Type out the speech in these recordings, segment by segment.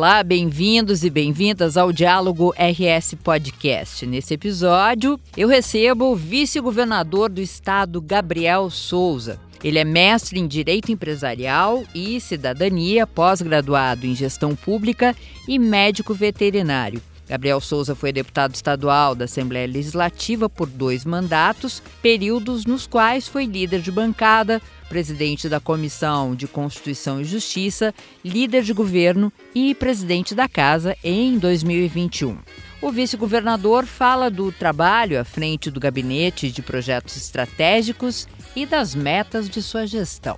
Olá, bem-vindos e bem-vindas ao Diálogo RS Podcast. Nesse episódio, eu recebo o vice-governador do estado, Gabriel Souza. Ele é mestre em Direito Empresarial e Cidadania, pós-graduado em Gestão Pública e médico veterinário. Gabriel Souza foi deputado estadual da Assembleia Legislativa por dois mandatos, períodos nos quais foi líder de bancada, presidente da Comissão de Constituição e Justiça, líder de governo e presidente da Casa em 2021. O vice-governador fala do trabalho à frente do Gabinete de Projetos Estratégicos e das metas de sua gestão.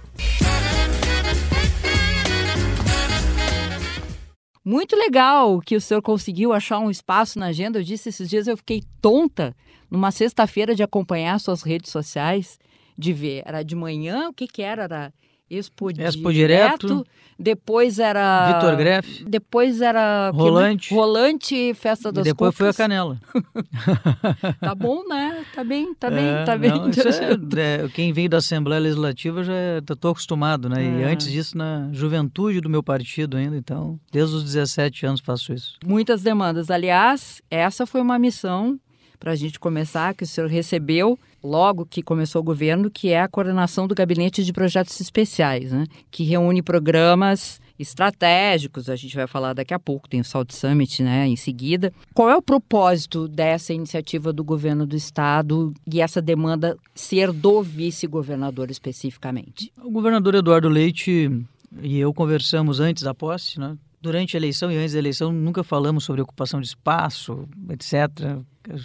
Muito legal que o senhor conseguiu achar um espaço na agenda. Eu disse esses dias eu fiquei tonta numa sexta-feira de acompanhar suas redes sociais de ver. Era de manhã, o que que era? Era Expo, Expo Direto, direto. Depois era... Vitor Greff. Depois era... Rolante. Rolante, Festa das e depois foi a Canela. tá bom, né? Tá bem, tá bem, é, tá bem. Não, é, é, quem veio da Assembleia Legislativa já estou é, acostumado, né? E antes disso, na juventude do meu partido ainda, então, desde os 17 anos faço isso. Muitas demandas. Aliás, essa foi uma missão para a gente começar, que o senhor recebeu logo que começou o governo, que é a coordenação do Gabinete de Projetos Especiais, né? que reúne programas estratégicos, a gente vai falar daqui a pouco, tem o Salt Summit né, em seguida. Qual é o propósito dessa iniciativa do governo do estado e essa demanda ser do vice-governador especificamente? O governador Eduardo Leite e eu conversamos antes da posse, né? Durante a eleição e antes da eleição nunca falamos sobre ocupação de espaço, etc.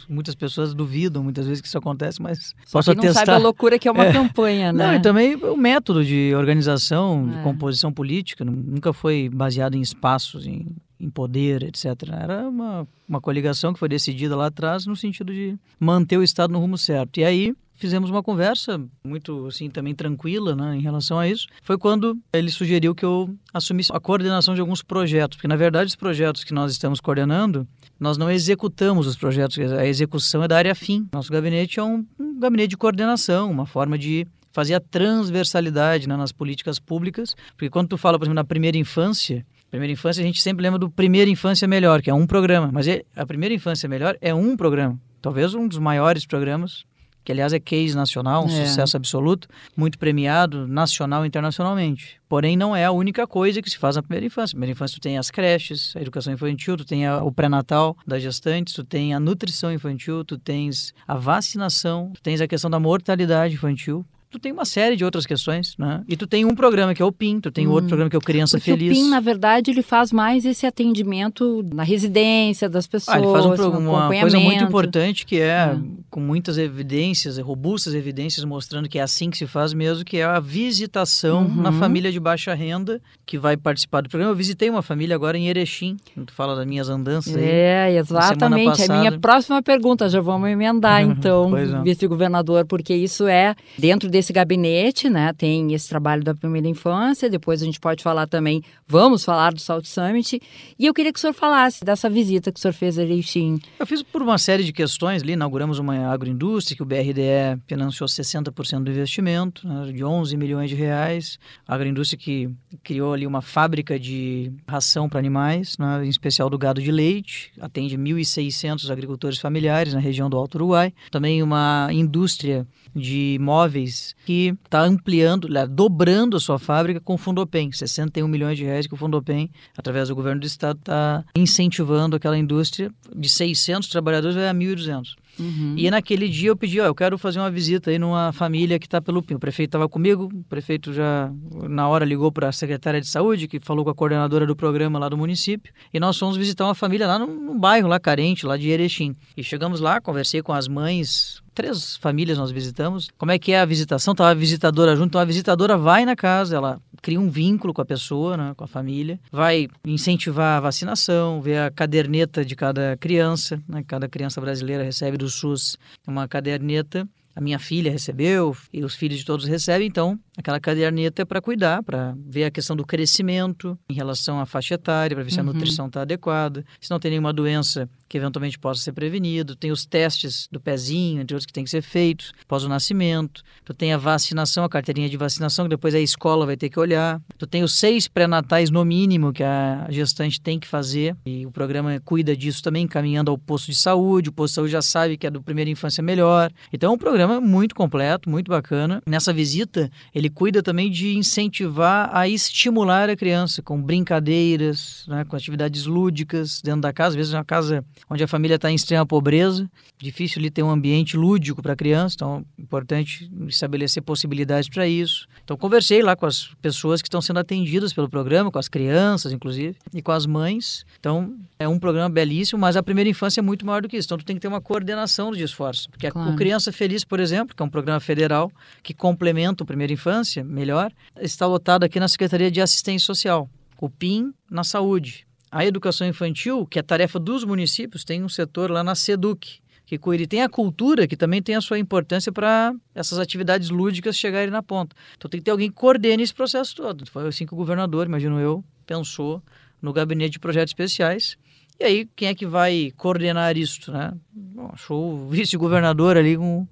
Muitas pessoas duvidam muitas vezes que isso acontece, mas Só posso não atestar. sabe a loucura que é uma é. campanha, né? Não, e também o método de organização, é. de composição política, nunca foi baseado em espaços, em, em poder, etc. Era uma, uma coligação que foi decidida lá atrás no sentido de manter o Estado no rumo certo. E aí fizemos uma conversa muito assim também tranquila né, em relação a isso. Foi quando ele sugeriu que eu assumisse a coordenação de alguns projetos, porque na verdade os projetos que nós estamos coordenando nós não executamos os projetos, a execução é da área fim. Nosso gabinete é um, um gabinete de coordenação, uma forma de fazer a transversalidade né, nas políticas públicas, porque quando tu fala, por exemplo, na primeira infância, primeira infância a gente sempre lembra do Primeira Infância Melhor, que é um programa, mas é, a Primeira Infância Melhor é um programa, talvez um dos maiores programas que aliás é case nacional, um é. sucesso absoluto, muito premiado nacional e internacionalmente. Porém, não é a única coisa que se faz na primeira infância. Na primeira infância, tu tem as creches, a educação infantil, tu tem a, o pré-natal das gestantes, tu tem a nutrição infantil, tu tens a vacinação, tu tens a questão da mortalidade infantil tu tem uma série de outras questões, né? E tu tem um programa que é o PIN, tu tem hum. outro programa que é o Criança Porque Feliz. O PIN, na verdade, ele faz mais esse atendimento na residência das pessoas. Ah, ele faz um, uma coisa muito importante que é, é, com muitas evidências, robustas evidências mostrando que é assim que se faz mesmo, que é a visitação uhum. na família de baixa renda que vai participar do programa. Eu visitei uma família agora em Erechim, tu fala das minhas andanças aí. É, exatamente. A minha próxima pergunta, já vamos emendar então, é. vice-governador, porque isso é dentro desse gabinete, né? Tem esse trabalho da primeira infância, depois a gente pode falar também, vamos falar do Salt Summit. E eu queria que o senhor falasse dessa visita que o senhor fez a Erechim. Eu fiz por uma série de questões ali, inauguramos uma agroindústria que o BRDE financiou 60% do investimento, né, de 11 milhões de reais. A agroindústria que criou ali uma fábrica de ração para animais, né, em especial do gado de leite, atende 1.600 agricultores familiares na região do Alto Uruguai. Também uma indústria de móveis que está ampliando, dobrando a sua fábrica com o Fundopem, 61 milhões de reais que o Fundopem, através do governo do estado, está incentivando aquela indústria de 600 trabalhadores a 1.200. Uhum. E naquele dia eu pedi, ó, eu quero fazer uma visita aí numa família que está pelo PIN. O prefeito estava comigo, o prefeito já na hora ligou para a secretária de saúde, que falou com a coordenadora do programa lá do município, e nós fomos visitar uma família lá num, num bairro lá carente, lá de Erechim. E chegamos lá, conversei com as mães três famílias nós visitamos. Como é que é a visitação? Tava a visitadora junto, então a visitadora vai na casa, ela cria um vínculo com a pessoa, né, com a família, vai incentivar a vacinação, ver a caderneta de cada criança, né, cada criança brasileira recebe do SUS uma caderneta. A minha filha recebeu e os filhos de todos recebem, então aquela caderneta é para cuidar, para ver a questão do crescimento em relação à faixa etária, para ver se a uhum. nutrição está adequada, se não tem nenhuma doença que eventualmente possa ser prevenido, tem os testes do pezinho, entre outros que tem que ser feitos após o nascimento, tu tem a vacinação, a carteirinha de vacinação, que depois a escola vai ter que olhar, tu tem os seis pré-natais no mínimo que a gestante tem que fazer, e o programa cuida disso também, encaminhando ao posto de saúde, o posto de saúde já sabe que é do primeira infância melhor, então é um programa muito completo, muito bacana. Nessa visita, ele cuida também de incentivar a estimular a criança com brincadeiras, né, com atividades lúdicas dentro da casa, às vezes é uma casa onde a família está em extrema pobreza, difícil ter um ambiente lúdico para a criança, então é importante estabelecer possibilidades para isso. Então conversei lá com as pessoas que estão sendo atendidas pelo programa, com as crianças inclusive, e com as mães. Então é um programa belíssimo, mas a primeira infância é muito maior do que isso. Então tu tem que ter uma coordenação de esforço, porque claro. a, o Criança Feliz, por exemplo, que é um programa federal que complementa o primeira infância melhor, está lotado aqui na Secretaria de Assistência Social, o PIN na saúde. A educação infantil, que é tarefa dos municípios, tem um setor lá na SEDUC, que. E tem a cultura, que também tem a sua importância para essas atividades lúdicas chegarem na ponta. Então tem que ter alguém que coordene esse processo todo. Foi assim que o governador, imagino eu, pensou no gabinete de projetos especiais. E aí, quem é que vai coordenar isso, né? Bom, achou o vice-governador ali um,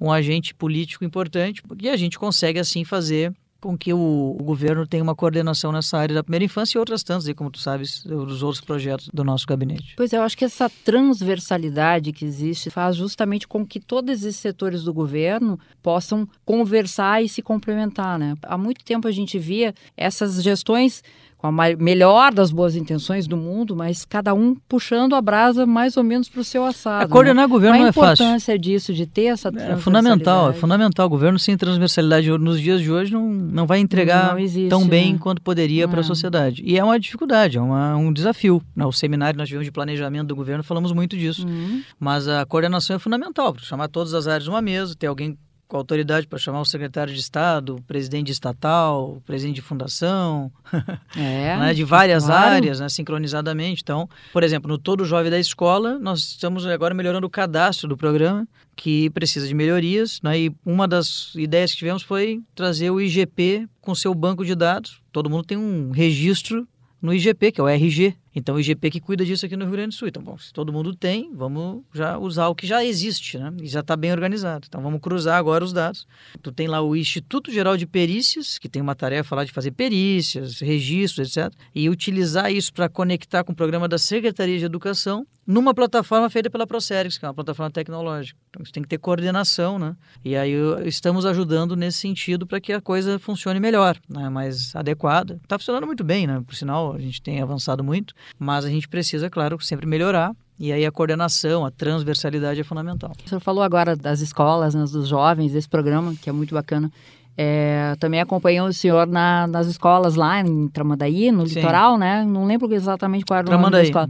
um agente político importante, e a gente consegue assim fazer com que o, o, governo tenha uma coordenação nessa área da primeira infância e outras tantas, aí, como tu sabes, dos outros projetos do nosso gabinete. Pois é, eu acho que essa transversalidade que existe faz justamente com que todos esses setores do governo possam conversar e se complementar, né? Há muito tempo a gente via essas gestões com a melhor das boas intenções do mundo, mas cada um puxando a brasa mais ou menos para o seu assado. É, coordenar né? governo não é fácil. a importância disso, de ter essa É fundamental, é fundamental. O governo sem transversalidade nos dias de hoje não, não vai entregar não existe, tão bem né? quanto poderia para a sociedade. E é uma dificuldade, é uma, um desafio. No seminário nós tivemos de planejamento do governo, falamos muito disso. Uhum. Mas a coordenação é fundamental, chamar todas as áreas numa mesa, ter alguém com autoridade para chamar o secretário de Estado, o presidente estatal, o presidente de fundação, é, né, de várias claro. áreas, né, sincronizadamente. Então, por exemplo, no Todo Jovem da Escola, nós estamos agora melhorando o cadastro do programa, que precisa de melhorias. Né, e uma das ideias que tivemos foi trazer o IGP com seu banco de dados. Todo mundo tem um registro no IGP, que é o RG, então, o IGP que cuida disso aqui no Rio Grande do Sul. Então, bom, se todo mundo tem, vamos já usar o que já existe, né? E já está bem organizado. Então, vamos cruzar agora os dados. Tu tem lá o Instituto Geral de Perícias, que tem uma tarefa lá de fazer perícias, registros, etc. E utilizar isso para conectar com o programa da Secretaria de Educação numa plataforma feita pela Procerix, que é uma plataforma tecnológica. Então, isso tem que ter coordenação, né? E aí estamos ajudando nesse sentido para que a coisa funcione melhor, né? mais adequada. Está funcionando muito bem, né? Por sinal, a gente tem avançado muito. Mas a gente precisa, claro, sempre melhorar. E aí a coordenação, a transversalidade é fundamental. O senhor falou agora das escolas, né, dos jovens, desse programa, que é muito bacana. É, também acompanhou o senhor na, nas escolas lá em Tramandaí, no Sim. litoral, né? Não lembro exatamente qual era o nome da escola.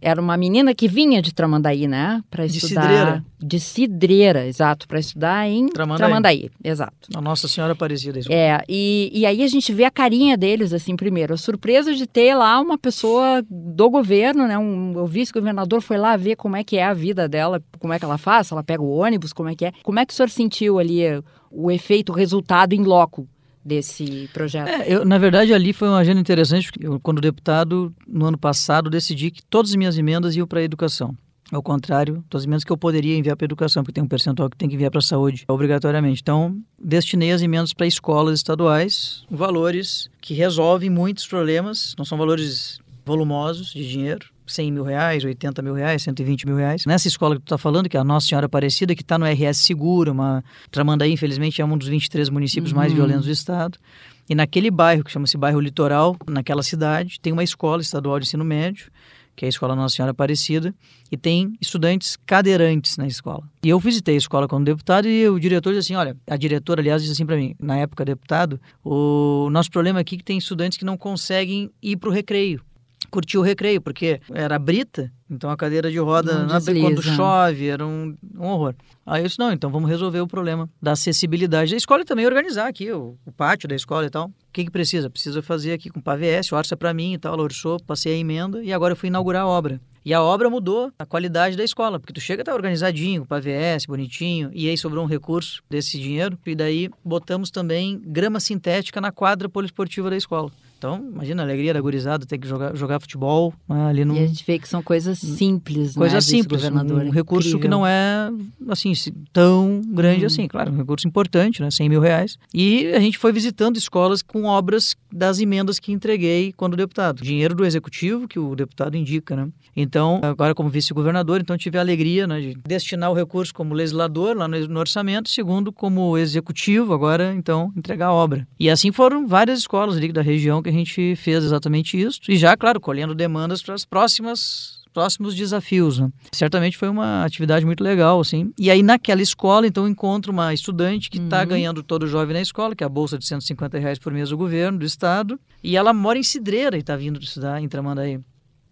Era uma menina que vinha de Tramandaí, né? Para estudar. De Cidreira. De Cidreira, exato. Para estudar em Tramandaí. Tramandaí. exato. A Nossa Senhora Aparecida. É, e, e aí a gente vê a carinha deles, assim, primeiro. A surpresa de ter lá uma pessoa do governo, né? Um, o vice-governador foi lá ver como é que é a vida dela, como é que ela faz, ela pega o ônibus, como é que é. Como é que o senhor sentiu ali o efeito, o resultado em loco desse projeto? É, eu, na verdade, ali foi uma agenda interessante, porque eu, quando deputado, no ano passado, decidi que todas as minhas emendas iam para a educação. Ao contrário, todas as emendas que eu poderia enviar para a educação, porque tem um percentual que tem que enviar para a saúde, obrigatoriamente. Então, destinei as emendas para escolas estaduais, valores que resolvem muitos problemas, não são valores volumosos de dinheiro, 100 mil reais, 80 mil reais, 120 mil reais. Nessa escola que tu está falando, que é a Nossa Senhora Aparecida, que está no RS Seguro, uma Tramandaí, infelizmente, é um dos 23 municípios uhum. mais violentos do estado. E naquele bairro, que chama-se bairro Litoral, naquela cidade, tem uma escola estadual de ensino médio, que é a Escola Nossa Senhora Aparecida, e tem estudantes cadeirantes na escola. E eu visitei a escola como deputado e o diretor disse assim, olha, a diretora, aliás, disse assim para mim, na época deputado, o nosso problema aqui é que tem estudantes que não conseguem ir para o recreio curtir o recreio, porque era brita, então a cadeira de roda, na, quando chove, era um, um, horror. Aí eu disse, não, então vamos resolver o problema da acessibilidade. A escola também organizar aqui o, o pátio da escola e tal. O que, que precisa? Precisa fazer aqui com PAVS, orça para mim e tal, orçou, passei a emenda e agora eu fui inaugurar a obra. E a obra mudou a qualidade da escola, porque tu chega tá organizadinho, com AVS, bonitinho, e aí sobrou um recurso desse dinheiro, e daí botamos também grama sintética na quadra poliesportiva da escola. Então, imagina a alegria da gurizada ter que jogar, jogar futebol né, ali no. E a gente vê que são coisas simples, Coisa né, simples, um recurso que Incrível. não é assim tão grande Hum. assim, claro, um recurso importante, né, 100 mil reais. E a gente foi visitando escolas com obras das emendas que entreguei quando deputado, dinheiro do executivo que o deputado indica, né. Então, agora como vice-governador, então tive a alegria, né, de destinar o recurso como legislador lá no, no orçamento, segundo como executivo agora, então entregar a obra. E assim foram várias escolas ali da região que a gente fez exatamente isso e já, claro, colhendo demandas para as próximas próximos desafios. Né? Certamente foi uma atividade muito legal, assim. E aí naquela escola, então, encontro uma estudante que está Uhum. ganhando todo jovem na escola, que é a bolsa de 150 reais por mês do governo, do estado, e ela mora em Cidreira e está vindo estudar em Tramandaí.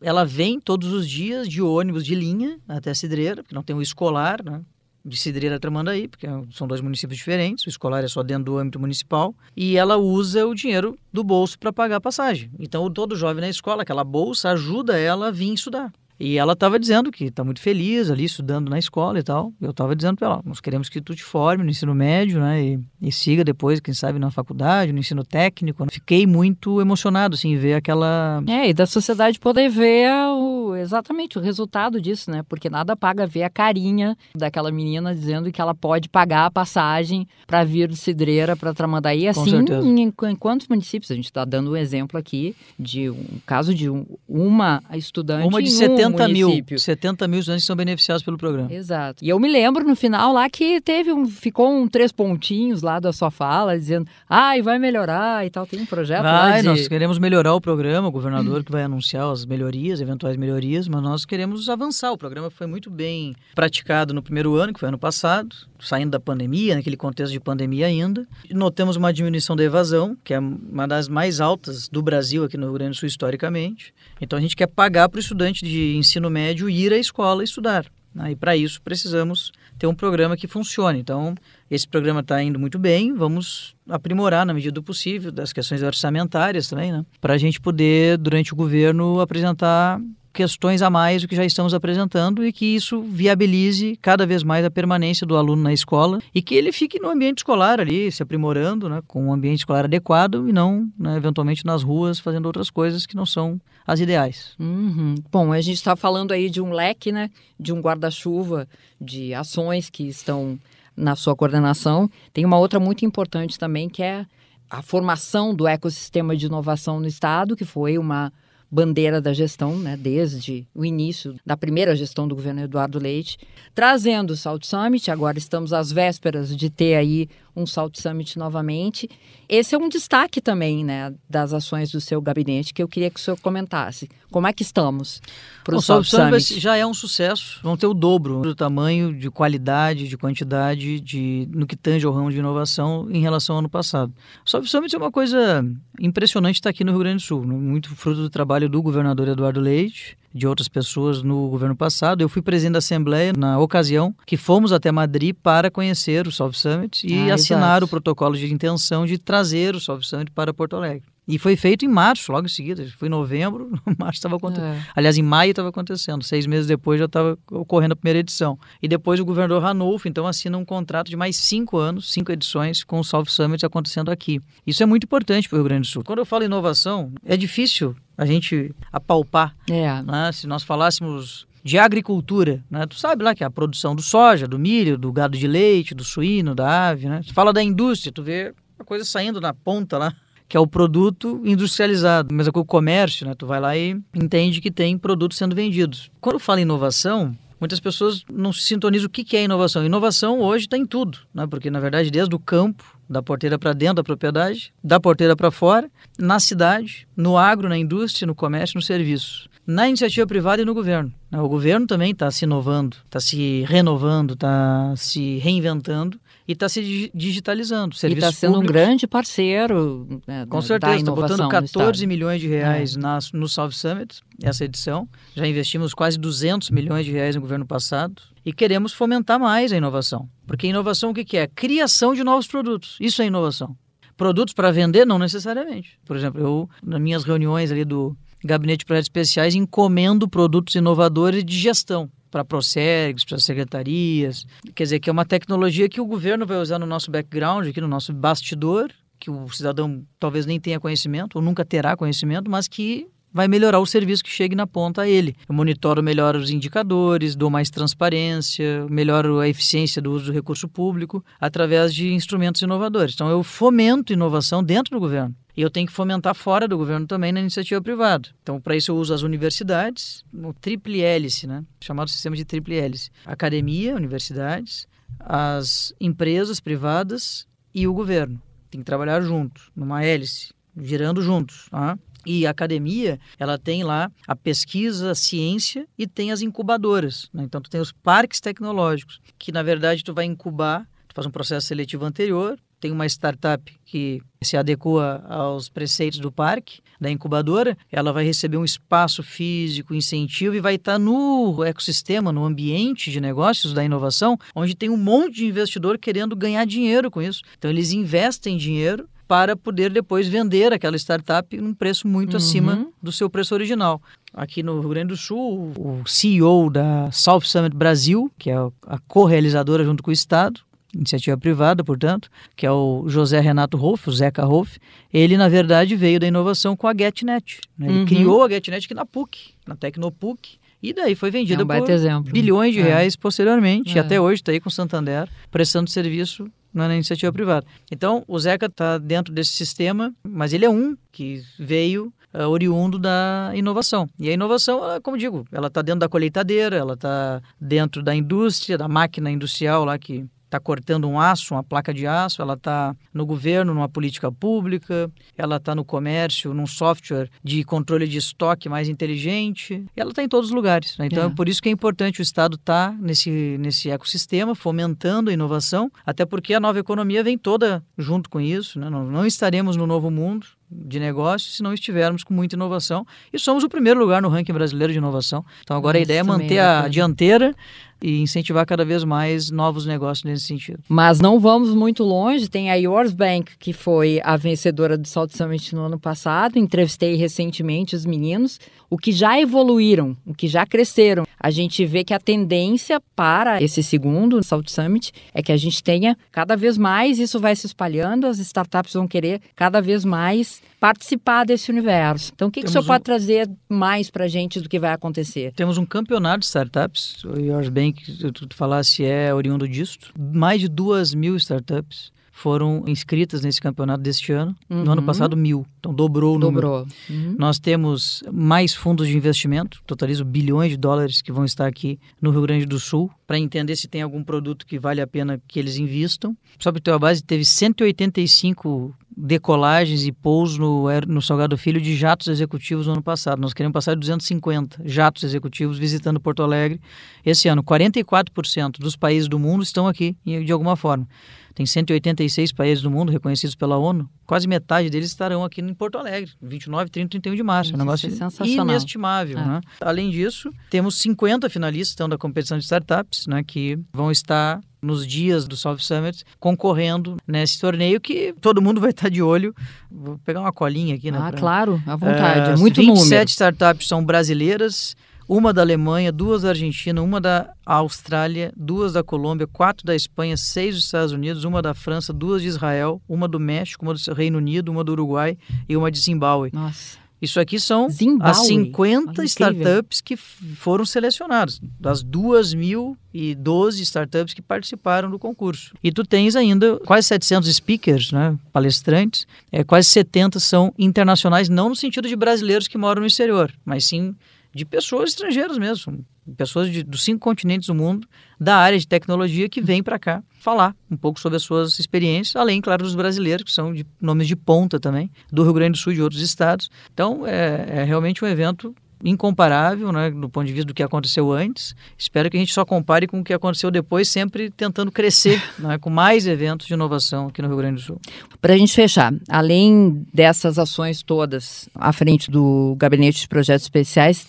Ela vem todos os dias de ônibus de linha até Cidreira, porque não tem o escolar, né? De Cidreira Tramandaí, porque são dois municípios diferentes, o escolar é só dentro do âmbito municipal, e ela usa o dinheiro do bolso para pagar a passagem. Então, todo jovem na escola, aquela bolsa ajuda ela a vir estudar. E ela estava dizendo que está muito feliz ali estudando na escola e tal. Eu estava dizendo para ela, nós queremos que tu te forme no ensino médio, né? E, e siga depois, quem sabe, na faculdade, no ensino técnico. Fiquei muito emocionado, assim, ver aquela... É, e da sociedade poder ver o, exatamente o resultado disso, né? Porque nada paga ver a carinha daquela menina dizendo que ela pode pagar a passagem para vir de Cidreira para Tramandaí. Assim, em, em quantos municípios? A gente está dando um exemplo aqui de um caso de um- uma estudante Uma de em 70 um mil, município. 70 mil estudantes que são beneficiados pelo programa. Exato. E eu me lembro no final lá que teve um, ficou um três pontinhos lá da sua fala, dizendo, ai, vai melhorar e tal. Tem um projeto Vai, de... nós queremos melhorar o programa, o governador que vai anunciar as melhorias, eventuais melhorias, mas nós queremos avançar. O programa foi muito bem praticado no primeiro ano, que foi ano passado, saindo da pandemia, naquele contexto de pandemia ainda. Notamos uma diminuição da evasão, que é uma das mais altas do Brasil aqui no Rio Grande do Sul historicamente. Então a gente quer pagar para o estudante de ensino médio ir à escola estudar. né? E para isso precisamos ter um programa que funcione. Então, esse programa está indo muito bem, vamos aprimorar na medida do possível, das questões orçamentárias também, né? Para a gente poder, durante o governo, apresentar questões a mais do que já estamos apresentando e que isso viabilize cada vez mais a permanência do aluno na escola e que ele fique no ambiente escolar ali, se aprimorando, né, com um ambiente escolar adequado e não, né, eventualmente, nas ruas fazendo outras coisas que não são as ideais. Uhum. Bom, a gente está falando aí de um leque, né? De um guarda-chuva de ações que estão na sua coordenação. Tem uma outra muito importante também, que é a formação do ecossistema de inovação no Estado, que foi uma bandeira da gestão, né, desde o início da primeira gestão do governo Eduardo Leite, trazendo o Salt Summit. Agora estamos às vésperas de ter aí um Salt Summit novamente. Esse é um destaque também, né, das ações do seu gabinete que eu queria que o senhor comentasse. Como é que estamos para o Salt Summit Summit? já é um sucesso. Vão ter o dobro do tamanho, de qualidade, de quantidade, de no que tange ao ramo de inovação em relação ao ano passado. O Salt Summit é uma coisa impressionante estar aqui no Rio Grande do Sul. Muito fruto do trabalho do governador Eduardo Leite, de outras pessoas no governo passado. Eu fui presidente da Assembleia na ocasião que fomos até Madrid para conhecer o Solve Summit e Ah, assinar exato. o protocolo de intenção de trazer o Solve Summit para Porto Alegre. E foi feito em março, logo em seguida. Foi em novembro, março estava acontecendo. É. Aliás, em maio estava acontecendo. Seis meses depois já estava ocorrendo a primeira edição. E depois o governador Ranulfo, então, assina um contrato de mais cinco anos, cinco edições, com o South Summit acontecendo aqui. Isso é muito importante para o Rio Grande do Sul. Quando eu falo inovação, é difícil a gente apalpar. É. né? Se nós falássemos de agricultura, né? tu sabe lá que é a produção do soja, do milho, do gado de leite, do suíno, da ave. Né? Tu fala da indústria, tu vê a coisa saindo na ponta lá que é o produto industrializado. Mas é com o comércio, né? Tu vai lá e entende que tem produtos sendo vendidos. Quando fala em inovação, muitas pessoas não se sintonizam o que é inovação. Inovação hoje está em tudo, né? Porque na verdade desde o campo, da porteira para dentro da propriedade, da porteira para fora, na cidade, no agro, na indústria, no comércio, no serviço. Na iniciativa privada e no governo. né? O governo também está se inovando, está se renovando, está se reinventando e está se digi- digitalizando. E Serviços está sendo um públicos- grande parceiro né, com certeza, está botando no 14 estado. milhões de reais É. na, no South Summit, essa edição. Já investimos quase 200 milhões de reais no governo passado e queremos fomentar mais a inovação. Porque inovação o que, que é? Criação de novos produtos. Isso é inovação. Produtos para vender, não necessariamente. Por exemplo, eu, nas minhas reuniões ali do, gabinete de projetos especiais encomendo produtos inovadores de gestão para procergs, para secretarias. Quer dizer, que é uma tecnologia que o governo vai usar no nosso background, aqui no nosso bastidor, que o cidadão talvez nem tenha conhecimento, ou nunca terá conhecimento, mas que vai melhorar o serviço que chegue na ponta a ele. Eu monitoro melhor os indicadores, dou mais transparência, melhoro a eficiência do uso do recurso público através de instrumentos inovadores. Então, eu fomento inovação dentro do governo. E eu tenho que fomentar fora do governo também na iniciativa privada. Então, para isso, eu uso as universidades, no triple hélice, né? chamado sistema de triple hélice. Academia, universidades, as empresas privadas e o governo. Tem que trabalhar junto, numa hélice, girando juntos. Tá? E a academia, ela tem lá a pesquisa, a ciência e tem as incubadoras. Né? Então, tu tem os parques tecnológicos, que na verdade tu vai incubar, tu faz um processo seletivo anterior, tem uma startup que se adequa aos preceitos do parque, da incubadora, ela vai receber um espaço físico, incentivo e vai estar no ecossistema, no ambiente de negócios da inovação, onde tem um monte de investidor querendo ganhar dinheiro com isso. Então eles investem dinheiro para poder depois vender aquela startup num preço muito uhum. acima do seu preço original. Aqui no Rio Grande do Sul, o CEO da South Summit Brasil, que é a co-realizadora junto com o Estado, iniciativa privada, portanto, que é o José Renato Rolf, o Zeca Rolf, ele, na verdade, veio da inovação com a GetNet. Né? Ele uhum. criou a GetNet aqui na PUC, na Tecnopuc, e daí foi vendida é um por exemplo. bilhões de é. reais posteriormente, é. e até hoje está aí com o Santander, prestando serviço na iniciativa privada. Então, o Zeca está dentro desse sistema, mas ele é um que veio uh, oriundo da inovação. E a inovação, ela, como digo, ela está dentro da colheitadeira, ela está dentro da indústria, da máquina industrial lá que está cortando um aço, uma placa de aço, ela está no governo, numa política pública, ela está no comércio, num software de controle de estoque mais inteligente, ela está em todos os lugares. Né? Então, é. é. por isso que é importante o Estado estar tá nesse, nesse ecossistema, fomentando a inovação, até porque a nova economia vem toda junto com isso. Né? Não, não estaremos no novo mundo, de negócios se não estivermos com muita inovação. E somos o primeiro lugar no ranking brasileiro de inovação. Então agora Isso a ideia é manter é a dianteira e incentivar cada vez mais novos negócios nesse sentido. Mas não vamos muito longe, tem a Yours Bank, que foi a vencedora do Salt Summit no ano passado, entrevistei recentemente os meninos, o que já evoluíram, o que já cresceram. A gente vê que a tendência para esse segundo Salt Summit é que a gente tenha cada vez mais, isso vai se espalhando, as startups vão querer cada vez mais participar desse universo. Então, o que, que o senhor um... pode trazer mais para a gente do que vai acontecer? Temos um campeonato de startups, o Yours Bank, tu, falasse, é oriundo disto. Mais de duas mil startups foram inscritas nesse campeonato deste ano. Uhum. No ano uhum. passado, mil. Então, dobrou o dobrou. número. Uhum. Nós temos mais fundos de investimento, totalizo bilhões de dólares que vão estar aqui no Rio Grande do Sul, para entender se tem algum produto que vale a pena que eles invistam. Só para ter uma base, teve 185 decolagens e pousos no, no Salgado Filho de jatos executivos no ano passado. Nós queremos passar de 250 jatos executivos visitando Porto Alegre esse ano. 44% dos países do mundo estão aqui de alguma forma. Tem 186 países do mundo reconhecidos pela ONU. Quase metade deles estarão aqui em Porto Alegre, 29, 30 e 31 de março. é um negócio é inestimável. É. Né? Além disso, temos 50 finalistas então, da competição de startups né, que vão estar nos dias do South Summit, concorrendo nesse torneio que todo mundo vai estar de olho. Vou pegar uma colinha aqui, né? Ah, pra... claro, à vontade. É, é muito 27 número. startups são brasileiras, uma da Alemanha, duas da Argentina, uma da Austrália, duas da Colômbia, quatro da Espanha, seis dos Estados Unidos, uma da França, duas de Israel, uma do México, uma do Reino Unido, uma do Uruguai e uma de Zimbábue. Nossa. Isso aqui são Zimbabwe. as 50 startups que foram selecionadas, das 2.012 startups que participaram do concurso. E tu tens ainda quase 700 speakers, né, palestrantes, é, quase 70 são internacionais, não no sentido de brasileiros que moram no exterior, mas sim de pessoas estrangeiras mesmo, pessoas de, dos cinco continentes do mundo, da área de tecnologia, que vêm para cá falar um pouco sobre as suas experiências, além, claro, dos brasileiros, que são de nomes de ponta também, do Rio Grande do Sul e de outros estados. Então, é, é realmente um evento incomparável, né, do ponto de vista do que aconteceu antes. Espero que a gente só compare com o que aconteceu depois, sempre tentando crescer, né, com mais eventos de inovação aqui no Rio Grande do Sul. Para a gente fechar, além dessas ações todas à frente do Gabinete de Projetos Especiais,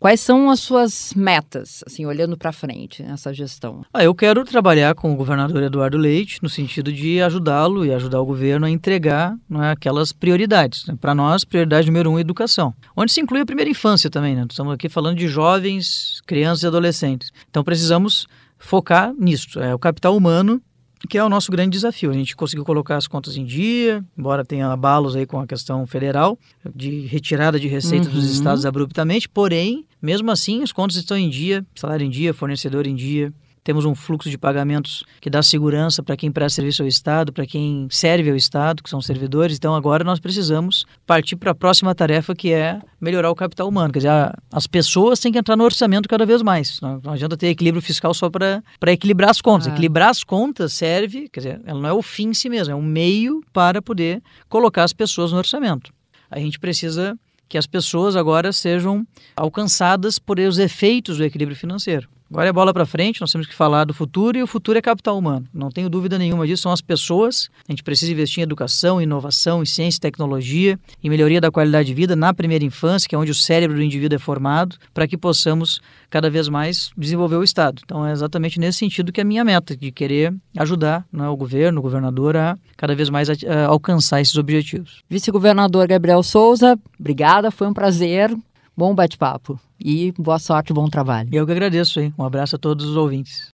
Quais são as suas metas, assim, olhando para frente nessa gestão? Ah, eu quero trabalhar com o governador Eduardo Leite no sentido de ajudá-lo e ajudar o governo a entregar é, aquelas prioridades. Né? Para nós, prioridade número um é educação, onde se inclui a primeira infância também. Né? Estamos aqui falando de jovens, crianças e adolescentes. Então precisamos focar nisso. É o capital humano que é o nosso grande desafio. A gente conseguiu colocar as contas em dia, embora tenha abalos aí com a questão federal de retirada de receita uhum. dos estados abruptamente, porém, mesmo assim, as contas estão em dia, salário em dia, fornecedor em dia, temos um fluxo de pagamentos que dá segurança para quem presta serviço ao Estado, para quem serve ao Estado, que são servidores. Então, agora nós precisamos partir para a próxima tarefa, que é melhorar o capital humano. Quer dizer, as pessoas têm que entrar no orçamento cada vez mais. Não, não adianta ter equilíbrio fiscal só para equilibrar as contas. Ah. Equilibrar as contas serve, quer dizer, ela não é o fim em si mesmo, é um meio para poder colocar as pessoas no orçamento. A gente precisa que as pessoas agora sejam alcançadas por os efeitos do equilíbrio financeiro. Agora é bola para frente, nós temos que falar do futuro e o futuro é capital humano. Não tenho dúvida nenhuma disso, são as pessoas. A gente precisa investir em educação, inovação, em ciência e tecnologia, em melhoria da qualidade de vida na primeira infância, que é onde o cérebro do indivíduo é formado, para que possamos cada vez mais desenvolver o Estado. Então é exatamente nesse sentido que é a minha meta, de querer ajudar né, o governo, o governador a cada vez mais a, a alcançar esses objetivos. Vice-governador Gabriel Souza, obrigada, foi um prazer. Bom bate-papo e boa sorte, bom trabalho. Eu que agradeço, hein? Um abraço a todos os ouvintes.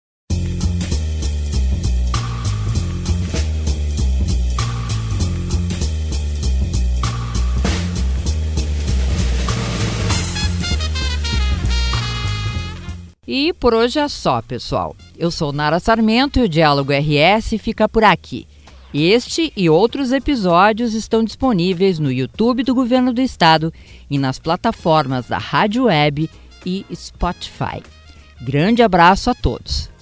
E por hoje é só, pessoal. Eu sou Nara Sarmento e o Diálogo RS fica por aqui. Este e outros episódios estão disponíveis no YouTube do Governo do Estado e nas plataformas da Rádio Web e Spotify. Grande abraço a todos!